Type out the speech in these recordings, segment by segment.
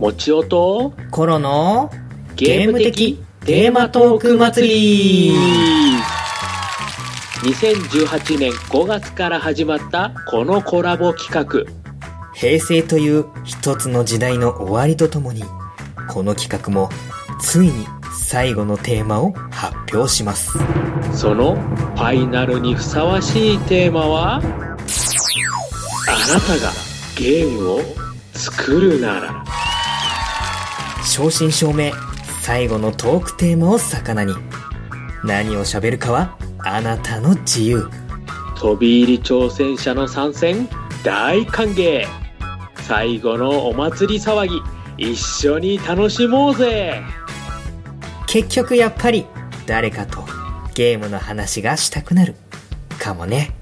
もちおとコロのゲーム的？テーマトーク祭り。2018年5月から始まったこのコラボ企画。平成という一つの時代の終わりとともにこの企画もついに最後のテーマを発表します。そのファイナルにふさわしいテーマは？あなたがゲームを作るなら正真正銘最後のトークテーマを魚に。何を喋るかはあなたの自由。飛び入り挑戦者の参戦大歓迎。最後のお祭り騒ぎ一緒に楽しもうぜ。結局やっぱり誰かとゲームの話がしたくなるかもね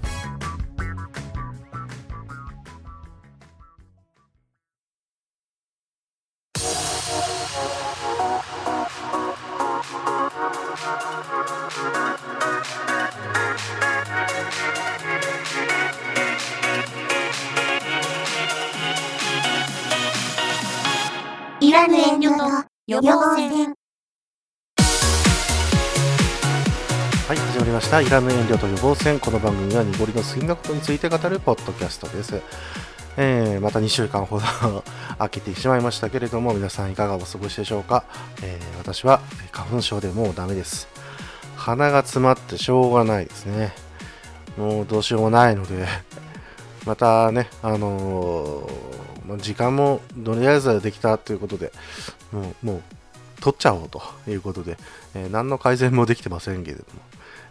らぬ遠慮と予防線。はい、始まりました。いらぬ遠慮と予防線。この番組は濁りの好きなことについて語るポッドキャストです。えー、また2週間ほど空けてしまいましたけれども、皆さんいかがお過ごしでしょうか？えー、私は花粉症でもうダメです。鼻が詰まってしょうがないですね。もうどうしようもないので、またね、あのーまあ時間もとりあえずできたということで、もう、もう取っちゃおうということで、えー何の改善もできてませんけれども、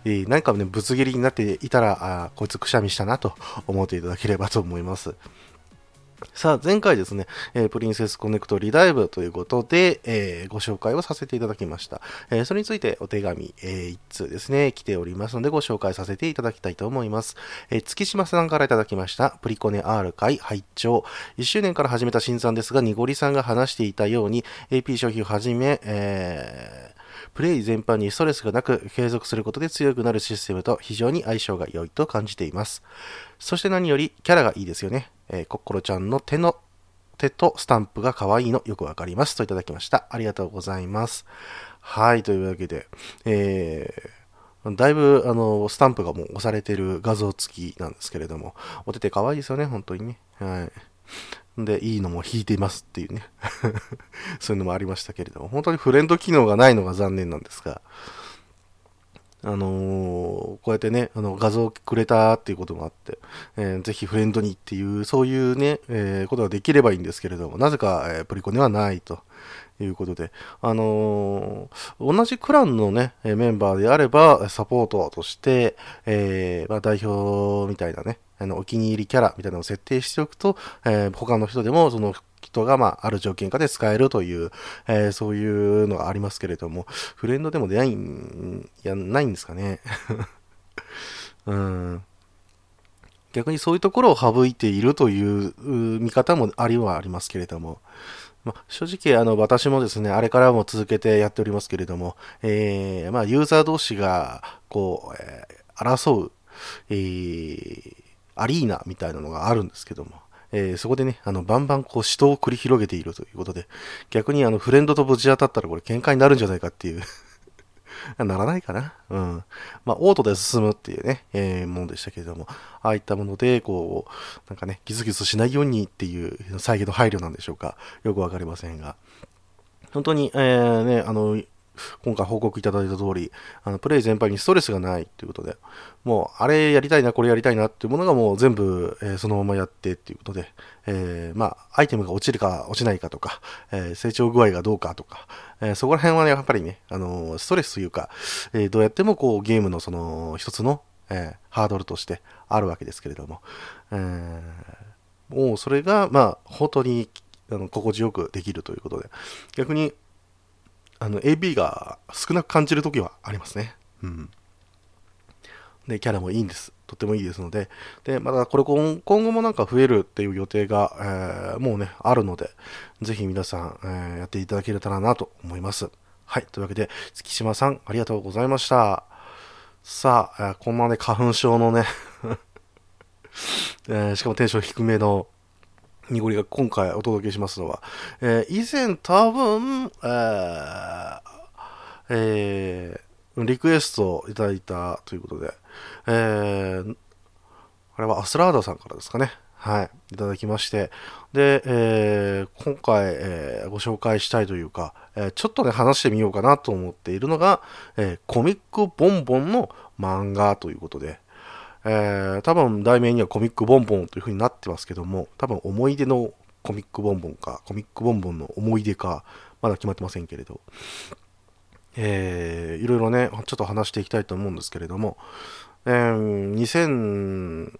えー何かね、ぶつ切りになっていたら、あこいつくしゃみしたなと思っていただければと思います。さあ、前回ですね、えープリンセスコネクトリダイブということで、えーご紹介をさせていただきました。えーそれについてお手紙、えー一通ですね、来ておりますのでご紹介させていただきたいと思います。えー月島さんからいただきました、プリコネ R 会拝聴1周年から始めた新参ですが、にごりさんが話していたように、AP 消費をはじめ、えープレイ全般にストレスがなく継続することで強くなるシステムと非常に相性が良いと感じています。そして何よりキャラがいいですよね。えー、コッコロちゃんの手の手とスタンプが可愛いのよくわかりますといただきました。ありがとうございます。はい、というわけで、えーだいぶ、あの、スタンプがもう押されてる画像付きなんですけれども、お手手可愛いですよね、本当にね。はい。で、いいのも引いていますっていうね。そういうのもありましたけれども、本当にフレンド機能がないのが残念なんですが、あのーこうやってね、あの画像をくれたっていうこともあって、えーぜひフレンドにっていう、そういうね、えーことができればいいんですけれども、なぜか、えープリコネはないと。いうことで、あのー同じクランのね、メンバーであれば、サポートとして、えーまあ、代表みたいなね、あの、お気に入りキャラみたいなのを設定しておくと、えー他の人でも、その人が、まあ、ある条件下で使えるという、えーそういうのがありますけれども、フレンドでも出ないん、や、ないんですかね。うん。逆にそういうところを省いているという見方もありはありますけれども、まあ、正直、あの、私もですね、あれからも続けてやっておりますけれども、えーまあ、ユーザー同士が、こう、えー争う、えーアリーナみたいなのがあるんですけども、えーそこでね、あの、バンバンこう、死闘を繰り広げているということで、逆にあの、フレンドとぶち当たったらこれ喧嘩になるんじゃないかっていう、ならないかなうん。まあ、オートで進むっていうね、えーものでしたけれども、ああいったもので、こう、なんかね、ギスギスしないようにっていう、再現の配慮なんでしょうか。よくわかりませんが。本当に、えーね、あの、今回報告いただいた通り、あの、プレイ全般にストレスがないということで、もう、あれやりたいな、これやりたいなっていうものがもう全部、えーそのままやってっていうことで、えーまあ、アイテムが落ちるか落ちないかとか、えー成長具合がどうかとか、えそこら辺はね、やっぱりね、あのストレスというか、えどうやってもこう、ゲームのその、一つの、えハードルとしてあるわけですけれども、えーもうそれが、まあ、本当に、あの、心地よくできるということで、逆に、あの、AB が少なく感じるときはありますね。うん。で、キャラもいいんです。とってもいいですので。で、またこれ今今後もなんか増えるっていう予定が、えーもうね、あるので、ぜひ皆さん、えーやっていただけたらなと思います。はい。というわけで、月島さん、ありがとうございました。さあ、えーこんなね、花粉症のね、えーしかもテンション低めの、ニゴリが今回お届けしますのは、えー、以前多分、えーえー、リクエストをいただいたということで、えー、あれはアスラーダさんからですかね。はい。いただきまして。で、えー、今回、えー、ご紹介したいというか、えー、ちょっとね、話してみようかなと思っているのが、えコミックボンボンの漫画ということで、えー、多分題名にはコミックボンボンという風になってますけども、多分思い出のコミックボンボンか、コミックボンボンの思い出か、まだ決まってませんけれど、えー、いろいろね、ちょっと話していきたいと思うんですけれども、えー、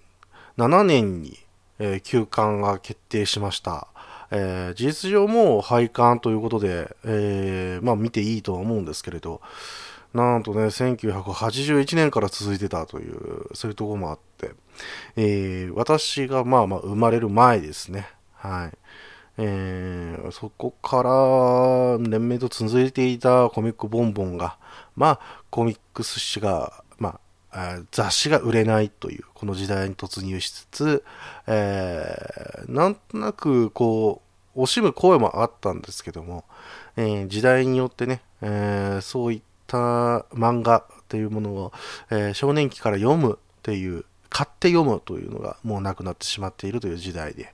2007年に、えー、休刊が決定しました。えー、事実上もう廃刊ということで、えー、まあ見ていいとは思うんですけれど、なんとね、1981年から続いてたという、そういうところもあって、えー、私がまあまあ生まれる前ですね。はい。えー、そこから連綿と続いていたコミックボンボンが、まあ、コミックス誌が、まあ、雑誌が売れないという、この時代に突入しつつ、えー、なんとなく、こう、惜しむ声もあったんですけども、えー、時代によってね、えー、そういったた漫画というものを、えー、少年期から読むっていう、買って読むというのがもうなくなってしまっているという時代で、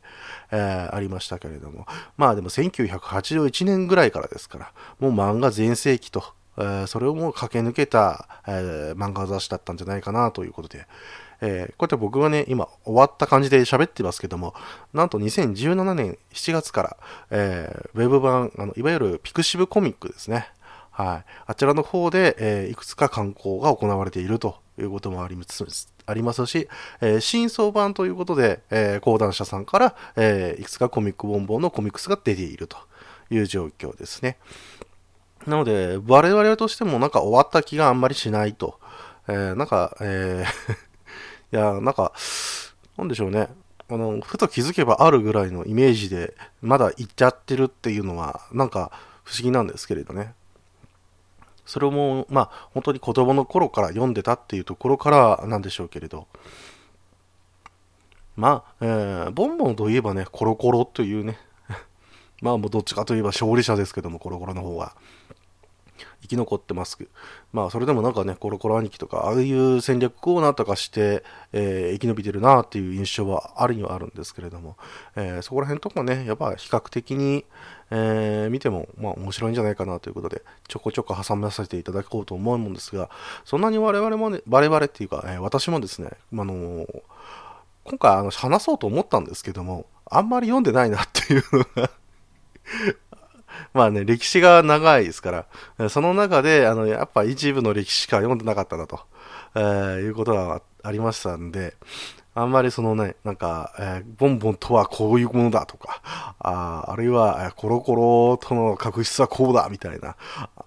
えー、ありましたけれども、まあでも1981年ぐらいからですから、もう漫画全盛期と、えー、それをもう駆け抜けた、えー、漫画雑誌だったんじゃないかなということで、えー、こうやって僕がね、今終わった感じで喋ってますけども、なんと2017年7月から、えー、ウェブ版、あのいわゆるピクシブコミックですね。はい。あちらの方で、えー、いくつか観光が行われているということもありますありますし、えー、新装版ということで、えー、講談社さんから、え、いくつかコミックボンボンのコミックスが出ているという状況ですね。なので、我々としてもなんか終わった気があんまりしないと。え、なんか、え いや、なんか、なんでしょうね。あの、ふと気づけばあるぐらいのイメージで、まだ行っちゃってるっていうのは、なんか不思議なんですけれどね。それも、まあ、本当に子供の頃から読んでたっていうところからなんでしょうけれど、まあ、えー、ボンボンといえばね、コロコロというね、まあもうどっちかといえば勝利者ですけども、コロコロの方が。生き残ってます。まあ、それでもなんかね、コロコロ兄貴とか、ああいう戦略をなんとかして、えー、生き延びてるなっていう印象はあるにはあるんですけれども、えー、そこら辺とかね、やっぱ比較的に、えー、見ても、まあ、面白いんじゃないかなということで、ちょこちょこ挟ませていただこうと思うんですが、そんなに我々もね、我々っていうか、え私もですね、あの今回あの話そうと思ったんですけども、あんまり読んでないなっていうのが まあね、歴史が長いですから、その中で、あの、やっぱ一部の歴史しか読んでなかったなと、えー、いうことがありましたんで、あんまりそのね、なんか、えー、ボンボンとはこういうものだとか、ああるいは、え、コロコロとの確執はこうだみたいな、あ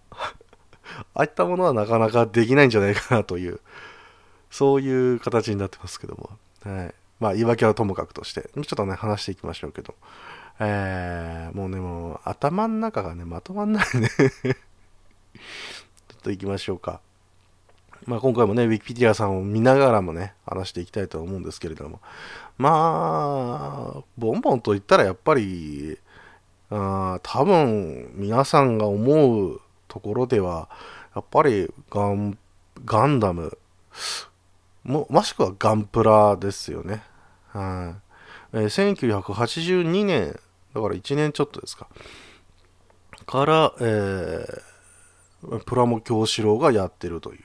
あいったものはなかなかできないんじゃないかなという、そういう形になってますけども、はい。まあ、言い訳はともかくとして、ちょっとね、話していきましょうけど、えー、もうね、もう頭の中がね、まとまんないね ちょっと行きましょうか。まあ今回もね、ウィキペディアさんを見ながらもね、話していきたいと思うんですけれども。まあ、ボンボンと言ったらやっぱり、あ多分皆さんが思うところでは、やっぱりガンガンダム、ももしくはガンプラですよね。はい、え、1982年だから1年ちょっとですか。から、えー、プラモ京志郎がやってるという、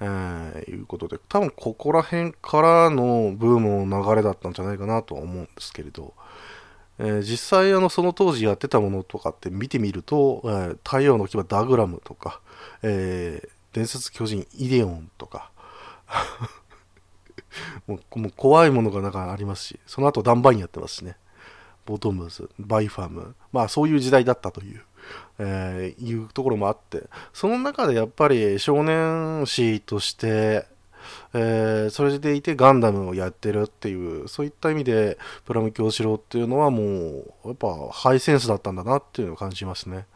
えー、いうことで、多分ここら辺からのブームの流れだったんじゃないかなとは思うんですけれど、えー、実際あのその当時やってたものとかって見てみると、えー、太陽の牙ダグラムとか、えー、伝説巨人イデオンとか もう怖いものがなんかありますし、その後ダンバインやってますしね。ボトムズ、バイファム、まあそういう時代だったという、えー、いうところもあって、その中でやっぱり少年誌として、えー、それでいてガンダムをやってるっていう、そういった意味で、プラモ狂四郎っていうのはもう、やっぱハイセンスだったんだなっていうのを感じますね。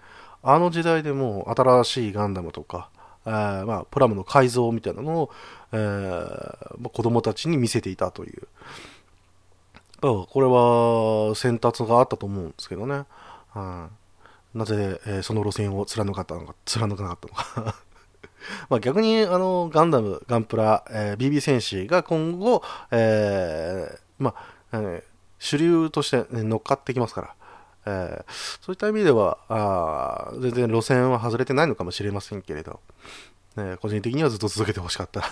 あの時代でも新しいガンダムとか、えー、まあ、プラモの改造みたいなのを、えー、子供たちに見せていたという。これは選択があったと思うんですけどね。はい、なぜ、えー、その路線を貫かったのか、貫かなかったのか。ま逆に、あの、ガンダム、ガンプラ、えー、BB 戦士が今後、えー、ま、え、主流として、ね、乗っかってきますから、え、そういった意味ではあ全然路線は外れてないのかもしれませんけれど、ね、個人的にはずっと続けてほしかった。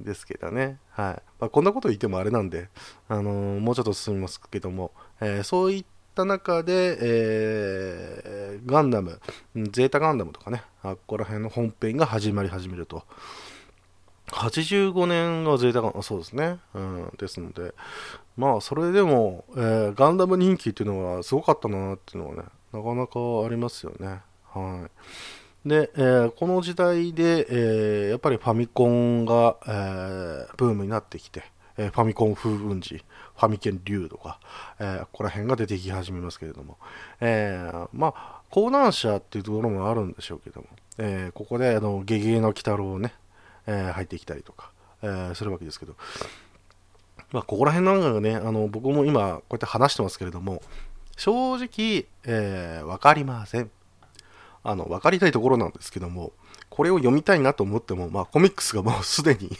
ですけどね、はいまあ、こんなこと言ってもあれなんで、あのー、もうちょっと進みますけども、えー、そういった中で、えー、ガンダム、ゼータガンダムとかね、あここら辺の本編が始まり始めると。85年がゼータガンダム、そうですね。うん、ですので、まあ、それでも、えー、ガンダム人気っていうのはすごかったなっていうのはね、なかなかありますよね。はい。で、えー、この時代で、えー、やっぱりファミコンが、えー、ブームになってきて、えファミコン風雲児、ファミケン竜とか、えここら辺が出てき始めますけれども、えまあ、講談社っていうところもあるんでしょうけども、えここで、あの、ゲゲゲの鬼太郎ね、え入ってきたりとか、えするわけですけど、まあ、ここら辺なんかがね、あの、僕も今、こうやって話してますけれども、正直、えー、わかりません。あの、わかりたいところなんですけども、これを読みたいなと思っても、まあ、コミックスが もうすでに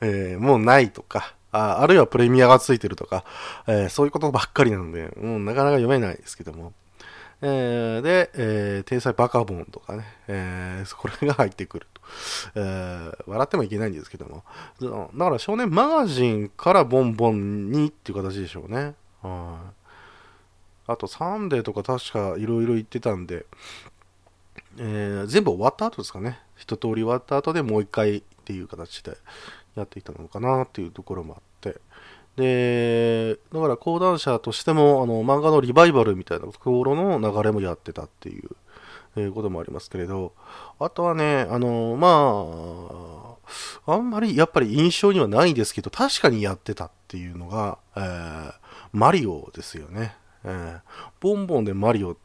えー、もうないとか、ああるいはプレミアがついてるとか、えー、そういうことばっかりなので、もうなかなか読めないですけども。えー、で、えー、天才バカボンとかね、えー、これが入ってくると。えー、笑ってもいけないんですけども。だから少年マガジンからボンボンにっていう形でしょうね。はい。あと、サンデーとか確かいろいろ言ってたんで、えー、全部終わった後ですかね。一通り終わった後でもう一回っていう形でやっていたのかなっていうところもあって。で、だから講談社としても、あの、漫画のリバイバルみたいなところの流れもやってたっていう、えー、こともありますけれど、あとはね、あの、まあ、あんまりやっぱり印象にはないですけど、確かにやってたっていうのが、えー、マリオですよね。えー、ボンボンでマリオ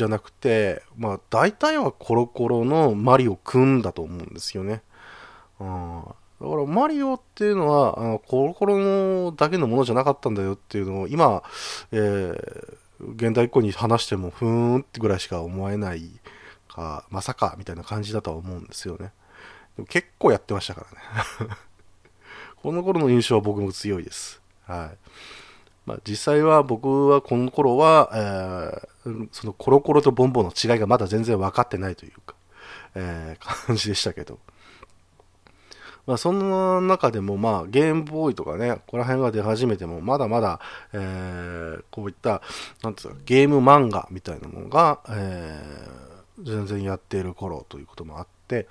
じゃなくて、まあ、大体はコロコロのマリオくんだと思うんですよね。うんだからマリオっていうのは、あの、コロコロのだけのものじゃなかったんだよっていうのを、今、えー、現代っ子に話しても、ふーんってぐらいしか思えないか、まさか、みたいな感じだとは思うんですよね。でも結構やってましたからね。この頃の印象は僕も強いです。はい。まあ、実際は僕はこの頃は、えー、そのコロコロとボンボンの違いがまだ全然分かってないというか、えー、感じでしたけど。まあ、そんな中でも、まあ、ゲームボーイとかね、ここら辺が出始めても、まだまだ、えー、こういった、なんていうか、ゲーム漫画みたいなものが、えー、全然やっている頃ということもあって、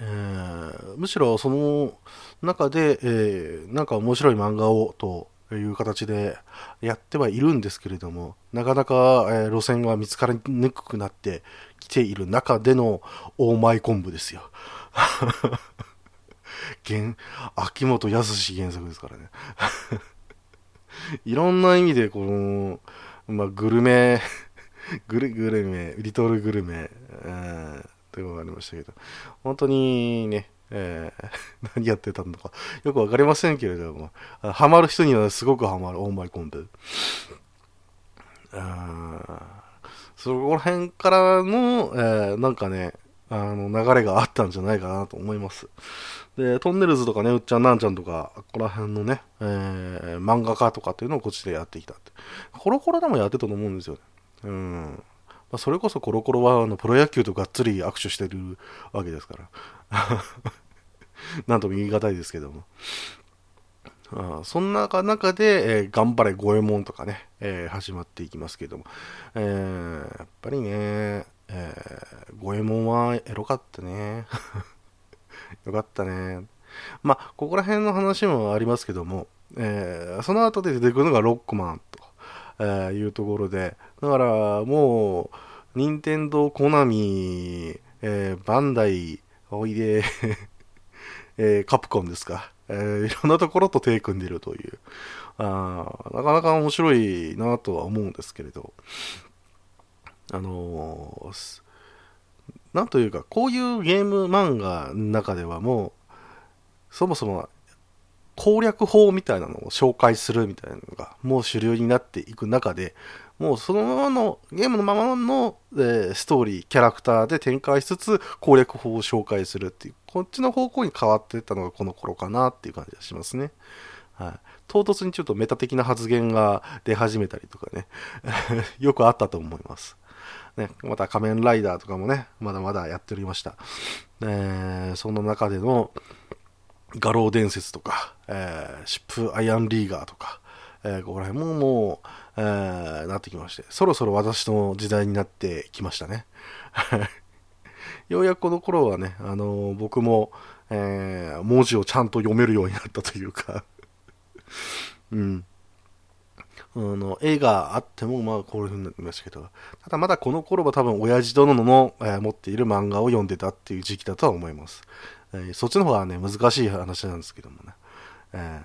えー、むしろその中で、えー、なんか面白い漫画をとという形でやってはいるんですけれども、なかなか、え、路線が見つかりにくくなってきている中での大前昆布ですよ。原秋元康原作ですからね いろんな意味でこの、まあ、グルメ グルグルメリトルグルメ、えー、というのがありましたけど本当にねえー、何やってたのかよくわかりませんけれども、ハマる人にはすごくハマる、オーマイコンテ。そこら辺からの、えー、なんかね、あの、流れがあったんじゃないかなと思います。で、トンネルズとかね、うっちゃんなんちゃんとか、ここら辺のね、えー、漫画家とかっていうのをこっちでやってきたって。コロコロでもやってたと思うんですよね。うん。まあ、それこそコロコロはあのプロ野球とがっつり握手してるわけですから。なんとも言い難いですけども。あそんな中で、えー、頑張れ五右衛門とかね、えー、始まっていきますけども、えー、やっぱりね、え、五右衛門はエロかったね。よかったね。まあ、ここら辺の話もありますけども、え、その後で出てくるのがロックマンと、え、いうところで、だからもう、任天堂、コナミ、え、バンダイ、おいで、えー、カプコンですか、えー、いろんなところと手組んでるという、あなかなか面白いなとは思うんですけれど、あのー、なんというか、こういうゲーム漫画の中ではもう、そもそも攻略法みたいなのを紹介するみたいなのがもう主流になっていく中で、もうそのままの、ゲームのままの、えー、ストーリー、キャラクターで展開しつつ攻略法を紹介するっていう、こっちの方向に変わっていったのがこの頃かなっていう感じがしますね。はい。唐突にちょっとメタ的な発言が出始めたりとかね、よくあったと思います。ね、また仮面ライダーとかもね、まだまだやっておりました。えー、その中での画廊伝説とか、えー、シップアイアンリーガーとか、えー、ここら辺ももう、えー、なってきまして、そろそろ私の時代になってきましたね。ようやくこの頃はね、あのー、僕も、えー、文字をちゃんと読めるようになったというか うん。あの、絵があっても、まあ、こういう風になってましたけど、ただまだこの頃は多分、親父殿の、えー、持っている漫画を読んでたっていう時期だとは思います。えー、そっちの方はね、難しい話なんですけどもね、え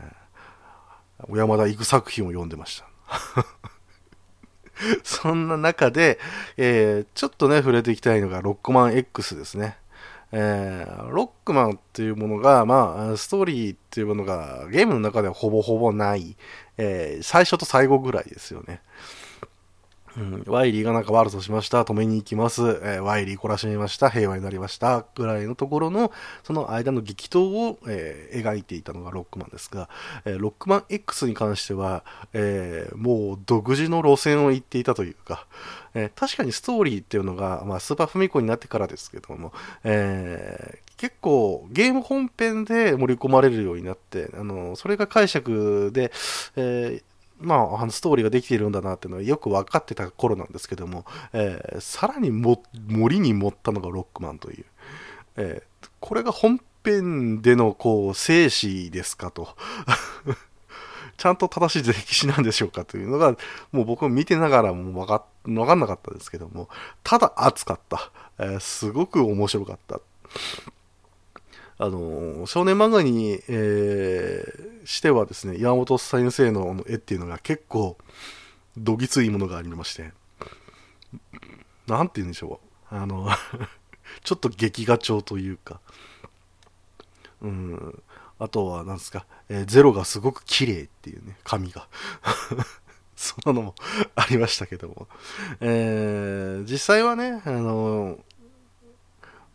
ー、小山田育作品を読んでました。そんな中で、えー、ちょっとね、触れていきたいのが、ロックマン X ですね。えー、ロックマンっていうものが、まあ、ストーリーっていうものがゲームの中ではほぼほぼない、えー、最初と最後ぐらいですよね。うん、ワイリーがなんか悪としました、止めに行きます、えー、ワイリー懲らしめました、平和になりました、ぐらいのところの、その間の激闘を、えー、描いていたのがロックマンですが、えー、ロックマン X に関しては、えもう独自の路線を行っていたというか、え確かにストーリーっていうのが、まあ、スーパーフミコになってからですけども、え結構ゲーム本編で盛り込まれるようになって、あのそれが解釈で、えーまあ、あのストーリーができているんだなっていうのはよく分かってた頃なんですけども、えー、さらにも森に盛ったのがロックマンという、えー、これが本編でのこう生死ですかと。ちゃんと正しい歴史なんでしょうかというのがもう僕も見てながらも分か分かんなかったですけどもただ熱かった、えー、すごく面白かった。あの少年漫画に、えー、してはですね山本先生の絵っていうのが結構どぎついものがありまして何て言うんでしょう。あの ちょっと劇画調というかうん。あとは何ですか、えー、ゼロがすごく綺麗っていうね紙が。そんなのもありましたけども、えー、実際はね、あの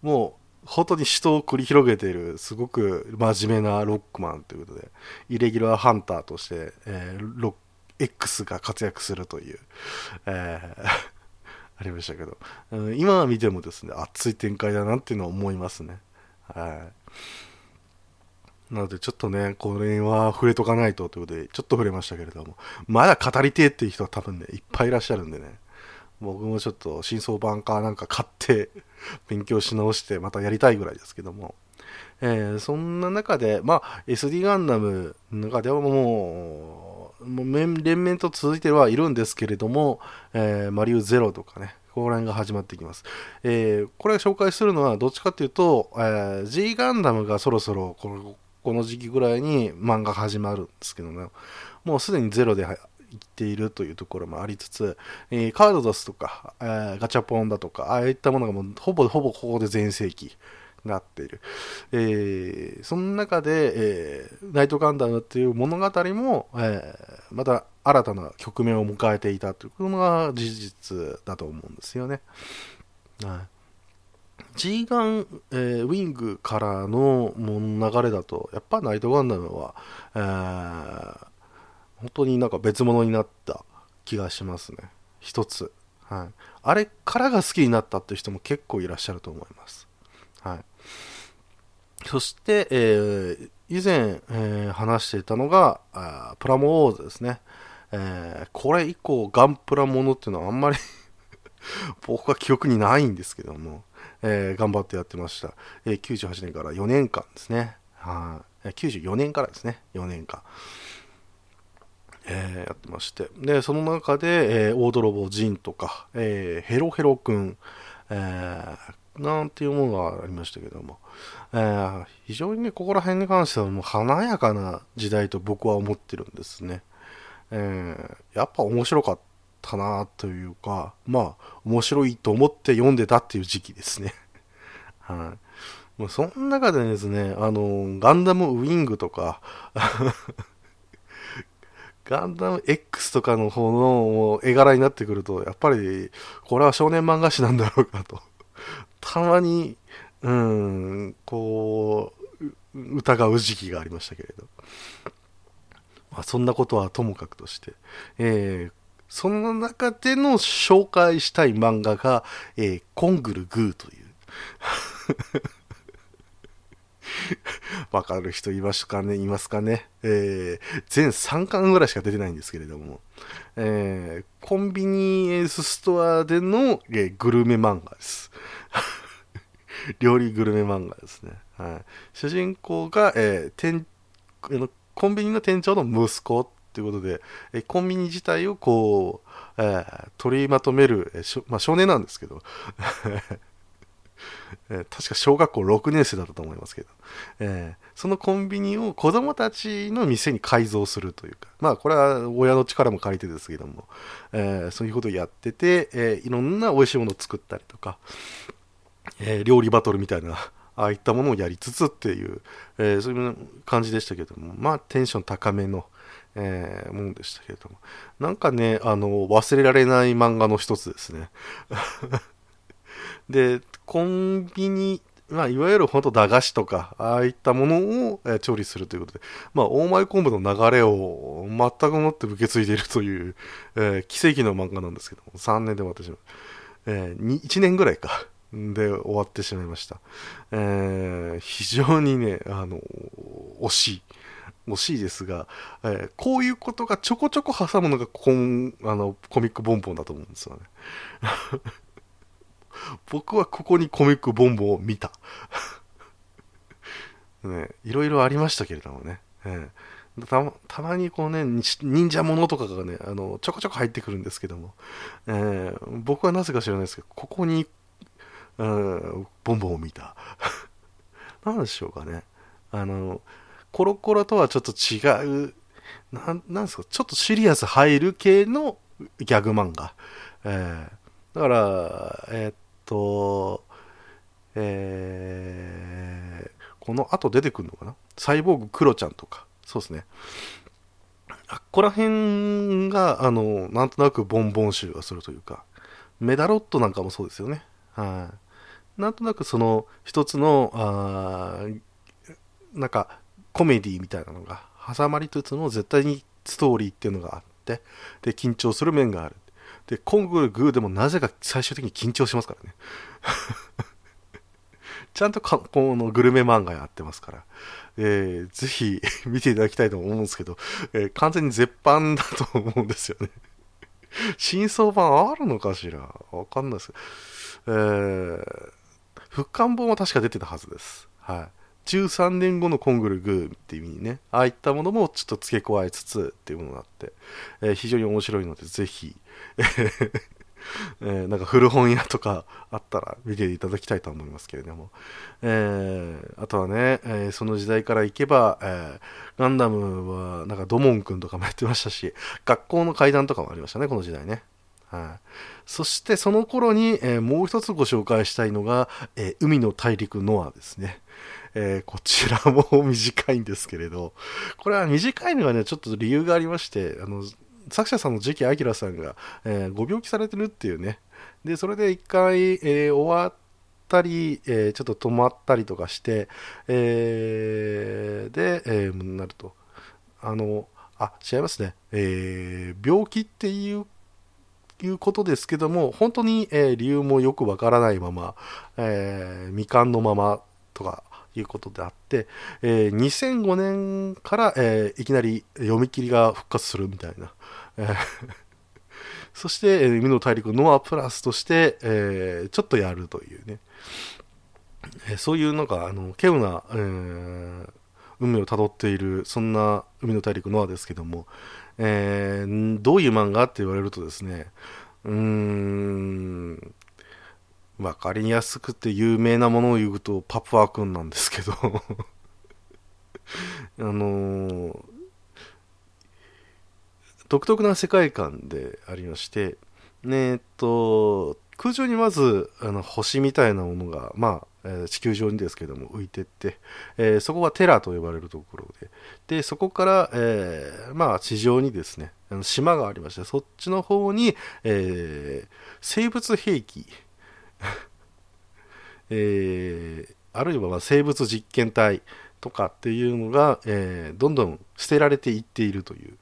もう本当に死闘を繰り広げているすごく真面目なロックマンということでイレギュラーハンターとして、えー、ロ X が活躍するという、えー ありましたけど、うん、今見てもですね熱い展開だなっていうのは思いますね。はい。なのでちょっとねこれは触れとかないとということでちょっと触れましたけれどもまだ語りてえっていう人は多分ねいっぱいいらっしゃるんでね。僕もちょっと真相版かなんか買って 勉強し直してまたやりたいぐらいですけども、えー、そんな中で、まあ、SD ガンダムの中ではもう、もう連綿と続いてはいるんですけれども、えー、マリューゼロとかね、ここら辺が始まってきます。えー、これ紹介するのはどっちかっていうと、えー、G ガンダムがそろそろこのこの時期ぐらいに漫画始まるんですけどね、もうすでにゼロでっているというところもありつつ、えー、カードダスとか、えー、ガチャポンだとか、ああいったものがもうほぼほぼここで全盛期になっている。えー、その中で、えー、ナイトガンダムっていう物語も、えー、また新たな局面を迎えていたというのが事実だと思うんですよね。はい G ガン、えー、ウィングからの流れだと、やっぱナイトガンダムは、えー、本当になんか別物になった気がしますね。一つ。はい。あれからが好きになったっていう人も結構いらっしゃると思います。はい。そして、えー、以前、えー、話していたのが、あプラモウォーズですね。えー、これ以降、ガンプラものっていうのはあんまり 僕は記憶にないんですけども、えー、頑張ってやってました。えー、98年から4年間ですね。はい、94年からですね、4年間。えー、やってまして。で、その中で、えー、大泥棒ジンとか、えー、ヘロヘロくん、えー、なんていうものがありましたけども、えー、非常にね、ここら辺に関してはもう華やかな時代と僕は思ってるんですね。えー、やっぱ面白かったなというか、まあ、面白いと思って読んでたっていう時期ですね。はい、もうその中でですね、あの、ガンダムウィングとか、ガンダム X とかの方の絵柄になってくると、やっぱり、これは少年漫画誌なんだろうかと。たまに、うん、こう、疑う時期がありましたけれど。まあ、そんなことはともかくとして、えー、その中での紹介したい漫画が、えー、コングルグーという わかる人いますかね？いますかね？えー、全3巻ぐらいしか出てないんですけれども、えー、コンビニエンスストアでの、えー、グルメ漫画です。料理グルメ漫画ですね。はい、主人公が、えー、コンビニの店長の息子っていうことで、えコンビニ自体をこう、えー、取りまとめる、えーまあ、少年なんですけど。え、確か小学校6年生だったと思いますけど、えー、そのコンビニを子供たちの店に改造するというか、まあこれは親の力も借りてですけども、えー、そういうことをやってて、えいろんな美味しいものを作ったりとか、え料理バトルみたいな、ああいったものをやりつつっていう、えそういう感じでしたけども、まあテンション高めの、えー、ものでしたけれども、なんかね、あの、忘れられない漫画の一つですね。で、コンビニ、まあ、いわゆる本当駄菓子とか、ああいったものを、え、調理するということで、まあ、大前昆布の流れを全くもって受け継いでいるという、えー、奇跡の漫画なんですけども、3年で終わってしまう。えー、1年ぐらいか。で終わってしまいました。えー、非常にね、あの、惜しい。惜しいですが、えー、こういうことがちょこちょこ挟むのがコあのコミックボンボンだと思うんですよね。僕はここにコミックボンボンを見た。ね、いろいろありましたけれどもね。えー、たたまにこうね、忍者ものとかがね、あの、ちょこちょこ入ってくるんですけども、えー、僕はなぜか知らないですけど、ここに、うん、ボンボンを見た。なんでしょうかね。あの、コロコロとはちょっと違う、ななんですか、ちょっとシリアス入る系のギャグ漫画。えー、だから、えー、っと、えー、この後出てくるのかな？サイボーグクロちゃんとか、そうですね。あっこら辺が、あの、なんとなくボンボン集がするというか、メダロットなんかもそうですよね。はい。なんとなくその一つの、あなんかコメディみたいなのが挟まりつつも絶対にストーリーっていうのがあって、で、緊張する面がある。で、コングルグーでもなぜか最終的に緊張しますからね。ちゃんとこのグルメ漫画やってますから、えー、ぜひ 見ていただきたいと思うんですけど、えー、完全に絶版だと思うんですよね。真相版あるのかしら？わかんないです。えー、復刊本は確か出てたはずです。はい。13年後のコングルグーっていう意味にね、ああいったものもちょっと付け加えつつっていうものがあって、えー、非常に面白いので、ぜひ、えー、なんか古本屋とかあったら見ていただきたいと思いますけれども、えー、あとはね、えー、その時代からいけば、えガンダムはなんかドモン君とかもやってましたし、学校の階段とかもありましたね、この時代ね。はい、そしてその頃に、えもう一つご紹介したいのが、え海の大陸ノアですね。えー、こちらも短いんですけれど、これは短いのがね、ちょっと理由がありまして、あの、作者さんの次期明さんが、えー、ご病気されてるっていうね。で、それで一回、えー、終わったり、え、ちょっと止まったりとかして、えー、で、えー、なると。あの、あ、違いますね。えー、病気っていういうことですけども、本当に、えー、理由もよくわからないまま、えー、未完のままとかいうことであって、えー、2005年から、えー、いきなり読み切りが復活するみたいな。えー そして、え、海の大陸ノアプラスとして、えー、ちょっとやるというね。えー、そういうなんか、あの、稀有な、えー、海をたどっている、そんな海の大陸ノアですけども、えー、どういう漫画って言われるとですね、うーん、わかりやすくて有名なものを言うとパプア君なんですけど。あのー、独特な世界観でありまして、ねえっと、空中にまずあの星みたいなものが、まあえ地球上にですけども浮いてって、えーそこはテラと呼ばれるところで。でそこから、えーまあ、地上にですねあの島がありましてそっちの方に、えー生物兵器えーあるいはま生物実験体とかっていうのが、えーどんどん捨てられていっているという、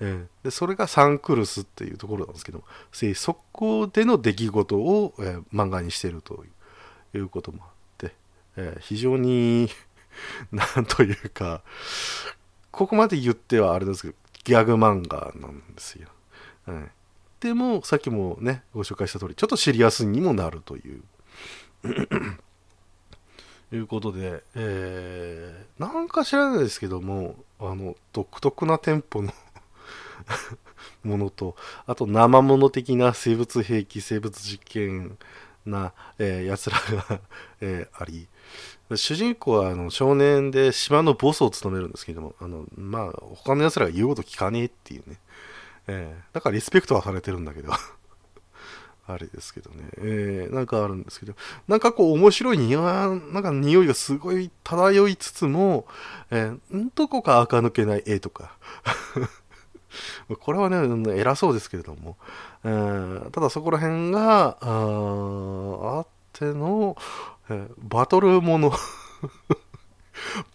えーでそれがサンクルスっていうところなんですけどもそこでの出来事を、えー漫画にしてるということもあって、え非常に なんというかここまで言ってはあれですけどギャグ漫画なんですよ、はい、でもさっきもねご紹介した通りちょっとシリアスにもなるという いうことで、えーなんか知らないですけどもあの独特なテンポの ものとあと生物的な生物兵器生物実験な、えー、やつらが、えーあり主人公はあの少年で島のボスを務めるんですけどもあの、まあ、他のやつらが言うこと聞かねえっていうね、えーだからリスペクトはされてるんだけど。あれですけどね、えーなんかあるんですけど、なんかこう面白い匂い、なんか匂いがすごい漂いつつも、えーどこか垢抜けない絵とか。これはね、偉そうですけれども、えーただそこら辺が、ああっての、えーバトルもの。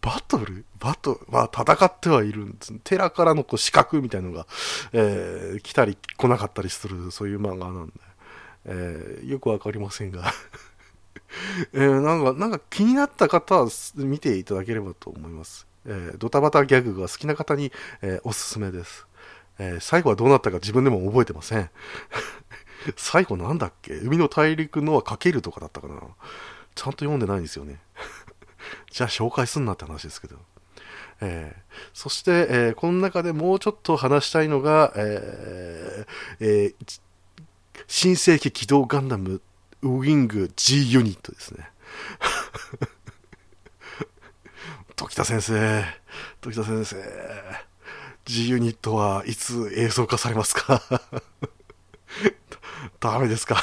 バトル？バトルまあ戦ってはいるんです。テラからのこう視覚みたいのが、えー来たり来なかったりする、そういう漫画なんで、えーよくわかりませんが、えーなんか、なんか気になった方は見ていただければと思います。えードタバタギャグが好きな方に、えーおすすめです。え最後はどうなったか自分でも覚えてません。最後なんだっけ？海の大陸のはかけるとかだったかなちゃんと読んでないんですよね。じゃあ紹介すんなって話ですけど。えーそして、えーこの中でもうちょっと話したいのが、えーえー新世紀機動ガンダムウィング G ユニットですね。時田先生、時田先生、G ユニットはいつ映像化されますか？ダメですか？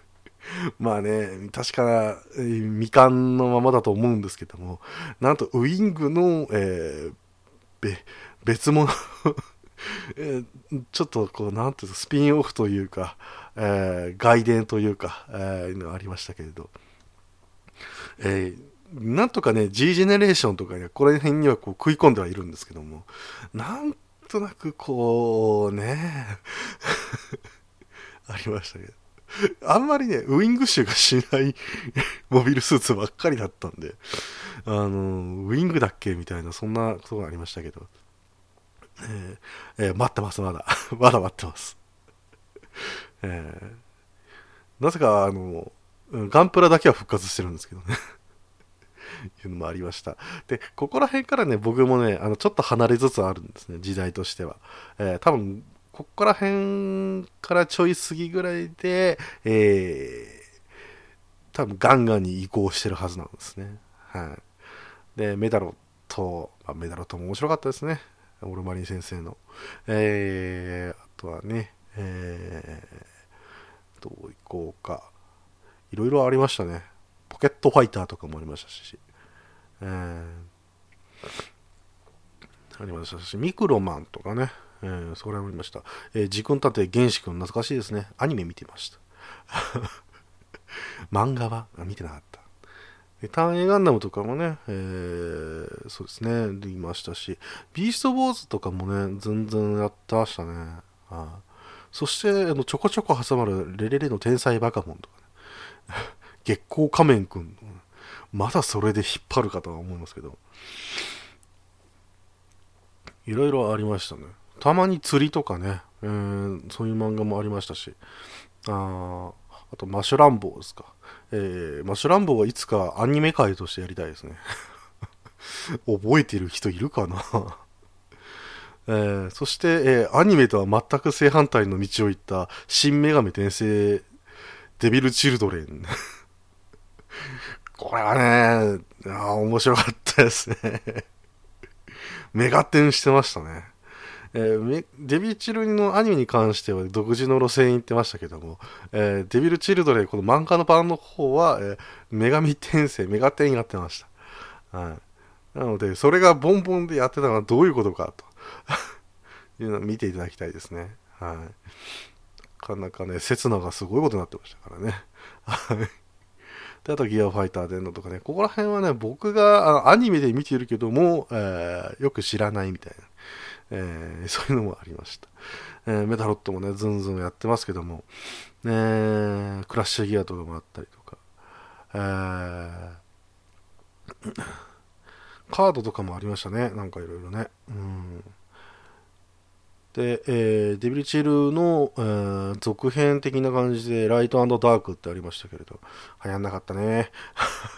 まあね、確か、えー未完のままだと思うんですけども、なんとウィングの、えー別物、えーちょっとこう、なんていうのスピンオフというか、えー外伝というか、えーいうのありましたけれど、えーなんとかね、G ジェネレーションとかね、この辺にはこう食い込んではいるんですけども、なんとなくこうね、ありましたけど。あんまりね、ウイング臭がしない モビルスーツばっかりだったんで、あの、ウイングだっけみたいな、そんなことがありましたけど、えーえー待ってます、まだ。まだ待ってます。えーなぜか、あの、ガンプラだけは復活してるんですけどね。いうのもありました。で、ここら辺からね、僕もね、あの、ちょっと離れつつあるんですね、時代としては。えー多分、ここら辺からちょい過ぎぐらいで、えー多分ガンガンに移行してるはずなんですね。はい。で、メダロット、まあ、メダロットも面白かったですね。オルマリン先生の。えー、あとはね、えー、どういこうか。いろいろありましたね。ポケットファイターとかもありましたし。えーありましたし、ミクロマンとかね、えーそれもありました。えー、時空探偵原始君、懐かしいですね。アニメ見てました。漫画は？見てなかった。で単影ガンダムとかもね、えーそうですね、できましたし、ビーストウォーズとかもね、全然やってましたね。はいそして、あのちょこちょこ挟まるレレレの天才バカモンとかね、月光仮面くん、まだそれで引っ張るかとは思いますけど、いろいろありましたね。たまに釣りとかね、えーそういう漫画もありましたし、ああとマシュランボーですか。えーマシュランボーはいつかアニメ界としてやりたいですね。覚えてる人いるかな？えーそして、えーアニメとは全く正反対の道を行った新女神転生デビル・チルドレン。これはね、あ面白かったですね。メガテンしてましたね。えーデビルチルのアニメに関しては独自の路線行ってましたけども、えーデビルチルドレン、この漫画の版の方は、えー女神転生、メガテンやってました。はい。なので、それがボンボンでやってたのはどういうことかと いうのを見ていただきたいですね。はい。なかなかね、刹那がすごいことになってましたからね。はい。で、あとギアファイターでのとかね、ここら辺はね、僕がアニメで見ているけども、えーよく知らないみたいな、えーそういうのもありました。えーメタロットもね、ずんずんやってますけども、ね、クラッシュギアとかもあったりとか、えーカードとかもありましたね、なんかいろいろね。うんで、えーデビルチルの、えー続編的な感じで、ライトダークってありましたけれど、流行んなかったね。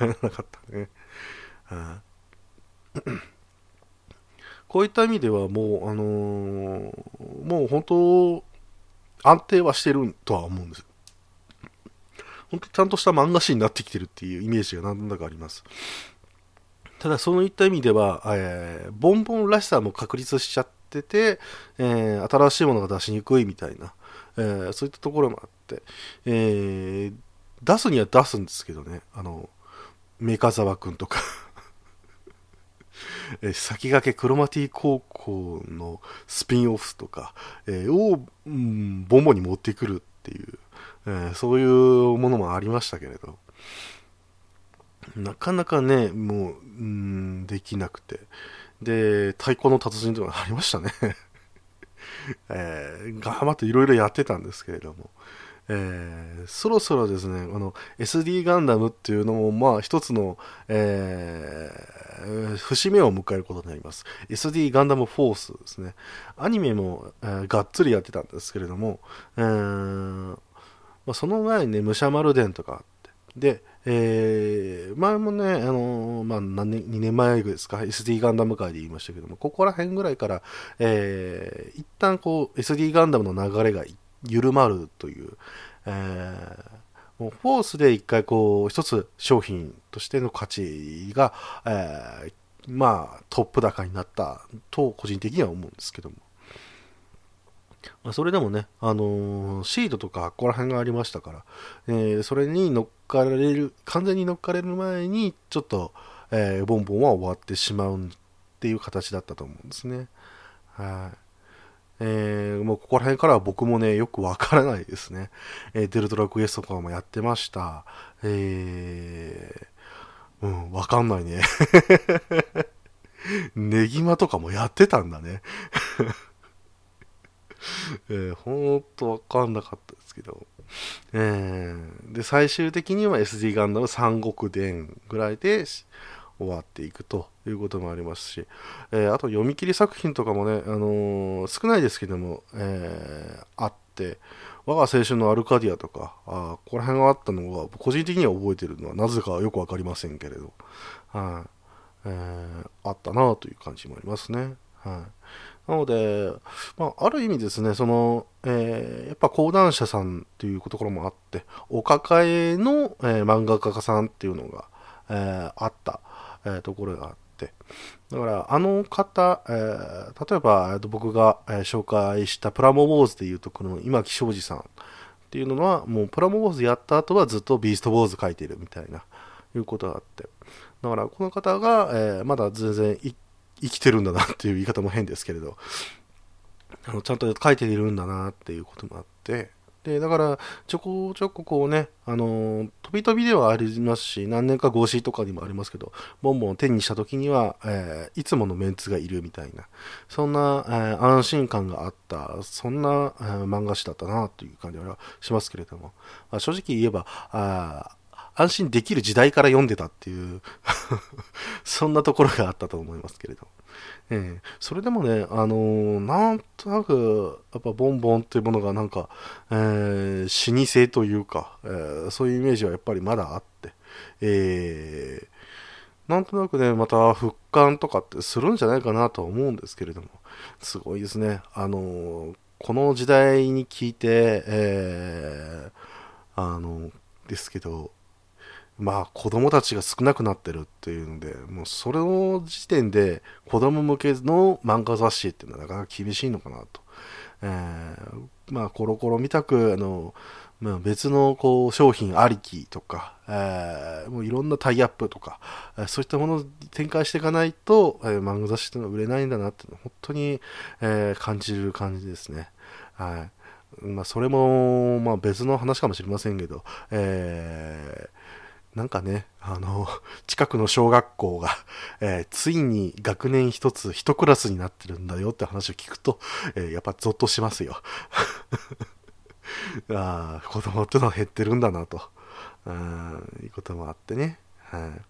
流行んなかったね。こういった意味ではもう、あのーもう本当、安定はしてるとは思うんです。本当ちゃんとした漫画誌になってきてるっていうイメージがなんだかあります。ただそういった意味では、えーボンボンらしさも確立しちゃってて、えー新しいものが出しにくいみたいな、えーそういったところもあって、え出すには出すんですけどね、あの、メカザワ君とか、え先駆けクロマティ高校のスピンオフとか、えを、うん、ボンボンに持ってくるっていう、えそういうものもありましたけれど、なかなかね、もう、うん、できなくて。で、太鼓の達人とかありましたね。えー頑張っていろいろやってたんですけれども、えーそろそろですね、あの、SD ガンダムっていうのも、まあ、一つの、えー節目を迎えることになります。SD ガンダムフォースですね。アニメも、えーがっつりやってたんですけれども、えーまあ、その前にね、武者丸伝とかあって、で、えー前もね、あのーまあ、何年、2年前ですか、SD ガンダム界で言いましたけども、ここら辺ぐらいから、えー一旦こう、SD ガンダムの流れが緩まるという、えーもうフォースで一回こう、一つ商品としての価値が、えーまあ、トップ高になったと、個人的には思うんですけども。ま、それでもね、あのーシードとかここら辺がありましたから、えーそれに乗っかれる、完全に乗っかれる前に、ちょっと、えーボンボンは終わってしまうっていう形だったと思うんですね。はい。えーもうここら辺からは僕もね、よくわからないですね。えーデルトラクエストとかもやってました。えーうん、わかんないね。ネギマとかもやってたんだね。えー、ほんとわかんなかったですけど。えーで、最終的には SD ガンダム三国伝ぐらいで終わっていくということもありますし、えーあと読み切り作品とかもね、あのー少ないですけども、えーあって、我が青春のアルカディアとか、あここら辺があったのは、個人的には覚えてるのはなぜかよくわかりませんけれど、はい、えーあったなという感じもありますね。はい。なので、まあ、ある意味ですね、その、えーやっぱ講談社さんっていうところもあって、お抱えの、えー漫画家さんっていうのが、えーあった、えーところがあって、だから、あの方、えー例えば、えー僕が、え紹介したプラモウォーズでいうと、この今木昌司さんっていうのは、もうプラモウォーズやった後はずっとビーストウォーズ書いてるみたいな、いうことがあって、だから、この方が、えーまだ全然生きてるんだなっていう言い方も変ですけれど、あのちゃんと書いているんだなっていうこともあって、で、だから、ちょこちょここうね、あの飛び飛びではありますし、何年か越しとかにもありますけど、ボンボン手にした時には、えーいつものメンツがいるみたいな、そんな、えー安心感があった、そんな、えー漫画誌だったなという感じはしますけれども、まあ正直言えば、あ安心できる時代から読んでたっていう、そんなところがあったと思いますけれど。ええそれでもね、あのーなんとなく、やっぱボンボンっていうものがなんか、えー、老舗というか、えーそういうイメージはやっぱりまだあって、えーなんとなくね、また復刊とかってするんじゃないかなとは思うんですけれども、すごいですね。あのこの時代に聞いて、えーあのですけど、まあ子供たちが少なくなってるっていうので、もうそれの時点で子供向けの漫画雑誌っていうのはなかなか厳しいのかなと。えー、まあコロコロ見たく、あの、まあ、別のこう商品ありきとか、えー、もういろんなタイアップとか、えー、そういったものを展開していかないと、えー、漫画雑誌っていうのは売れないんだなって本当に、えー、感じる感じですね。はい。まあ、それも、まあ、別の話かもしれませんけど、えー、なんかね、あの、近くの小学校が、えー、ついに学年一つ一クラスになってるんだよって話を聞くと、えー、やっぱゾッとしますよ。ああ、子供ってのは減ってるんだなと、うん、いうこともあってね。はい。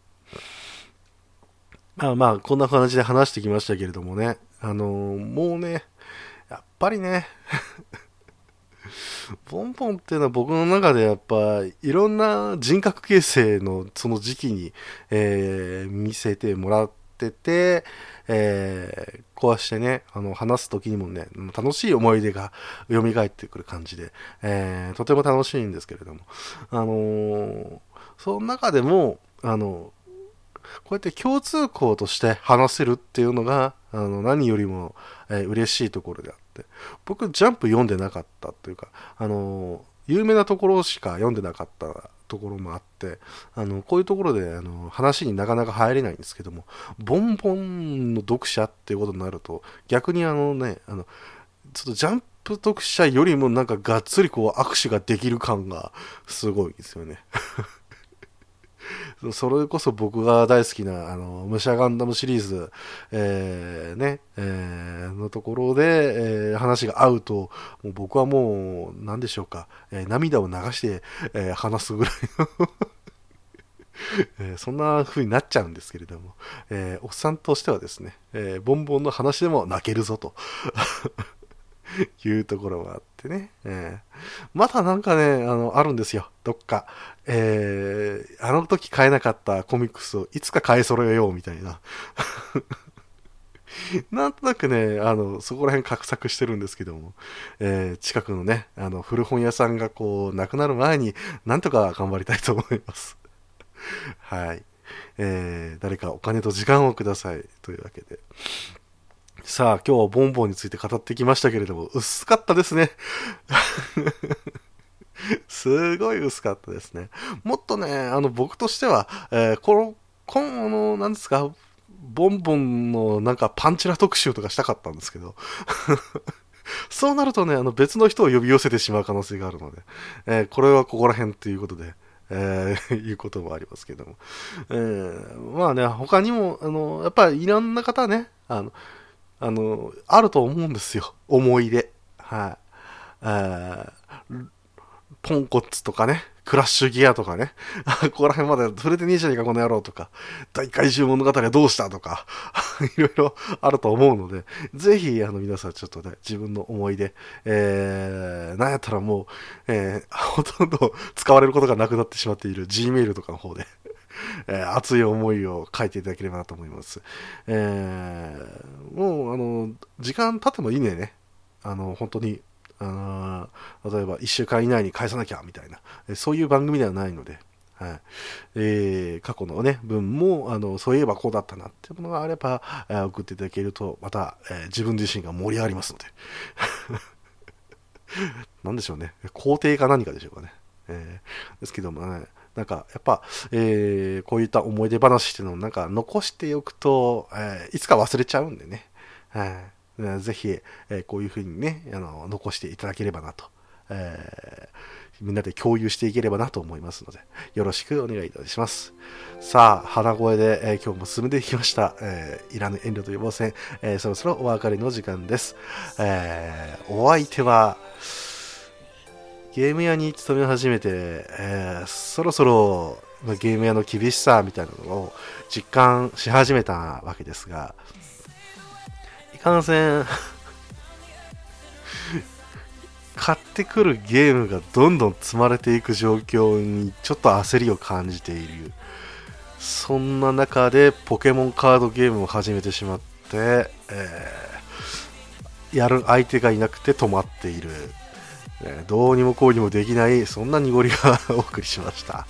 まあまあ、こんな感じで話してきましたけれどもね、あのー、もうね、やっぱりね、ポンポンっていうのは僕の中でやっぱいろんな人格形成のその時期に、えー、見せてもらってて、えー、こうしてね、あの、話す時にもね、楽しい思い出が蘇ってくる感じで、えー、とても楽しいんですけれども、あのー、その中でも、あの、こうやって共通項として話せるっていうのが、あの、何よりも、えー、嬉しいところであって、僕、ジャンプ読んでなかったというか、あの有名なところしか読んでなかったところもあって、あの、こういうところで、あの、話になかなか入れないんですけども、ボンボンの読者っていうことになると、逆にあのね、あの、ちょっとジャンプ読者よりもなんかがっつりこう握手ができる感がすごいですよね。それこそ僕が大好きな、あの、武者ガンダムシリーズ、えー、ね、えー、のところで、えー、話が合うと、もう僕はもう、何でしょうか、えー、涙を流して、えー、話すぐらいの えー、そんな風になっちゃうんですけれども、えー、おっさんとしてはですね、えー、ボンボンの話でも泣けるぞと。いうところもあってね、えー、まだなんかね、あの、あるんですよ、どっか。えー、あの時買えなかったコミックスをいつか買い揃えようみたいな。なんとなくね、あの、そこら辺画策してるんですけども、えー、近くのね、あの、古本屋さんがこう、なくなる前に、なんとか頑張りたいと思います。はい。えー、誰かお金と時間をください。というわけで。さあ、今日はボンボンについて語ってきましたけれども、薄かったですね。すごい薄かったですね。もっとね、あの、僕としては、えー、この、この、なんですか、ボンボンのなんかパンチラ特集とかしたかったんですけど、そうなるとね、あの別の人を呼び寄せてしまう可能性があるので、えー、これはここら辺ということで、えー、いうこともありますけども。えー、まあね、他にも、あの、やっぱりいろんな方ね、あの、あの、あると思うんですよ。思い出。はい、ポンコツとかね、クラッシュギアとかね、ここら辺まで触れてねえじゃねえかこの野郎とか、大怪獣物語はどうしたとか、いろいろあると思うので、ぜひ、あの、皆さんちょっとね、自分の思い出、えー、なんやったらもう、えー、ほとんど使われることがなくなってしまっている Gmail とかの方で、えー、熱い思いを書いていただければなと思います。えー、もう、あの、時間経ってもいいねね。あの、本当にあの例えば1週間以内に返さなきゃみたいな、そういう番組ではないので、はいえー、過去のね、文も、あの、そういえばこうだったなっていうものがあれば、えー、送っていただけると、また、えー、自分自身が盛り上がりますので。なんでしょうね。肯定か何かでしょうかね。えー、ですけどもね、なんか、やっぱ、えー、こういった思い出話っていうのをなんか残しておくと、えー、いつか忘れちゃうんでね。はいぜひ、えー、こういうふうにね、あの、残していただければなと、えー、みんなで共有していければなと思いますので、よろしくお願いいたします。さあ、鼻声で、えー、今日も進めていきました、えー、いらぬ遠慮と予防線、えー、そろそろお別れの時間です。えー、お相手は、ゲーム屋に勤め始めて、えー、そろそろゲーム屋の厳しさみたいなのを実感し始めたわけですが、いかんせん 買ってくるゲームがどんどん積まれていく状況にちょっと焦りを感じている。そんな中でポケモンカードゲームを始めてしまって、えー、やる相手がいなくて止まっている、えー、どうにもこうにもできないそんな濁りが お送りしました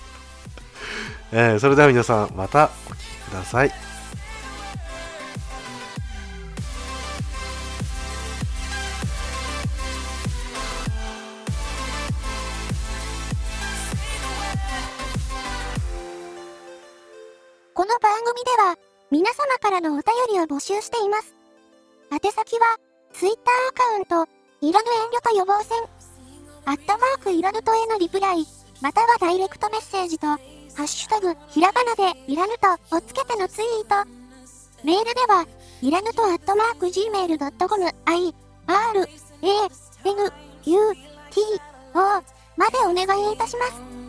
えーそれでは皆さんまたお聴きくださいこの番組では、皆様からのお便りを募集しています。宛先は、Twitter アカウント、いらぬ遠慮と予防線、アットマークいらぬとへのリプライ、またはダイレクトメッセージと、ハッシュタグ、ひらがなでいらぬとをつけてのツイート。メールでは、いらぬとアットマーク gmail.com、i, r, a, n, u, t, o までお願いいたします。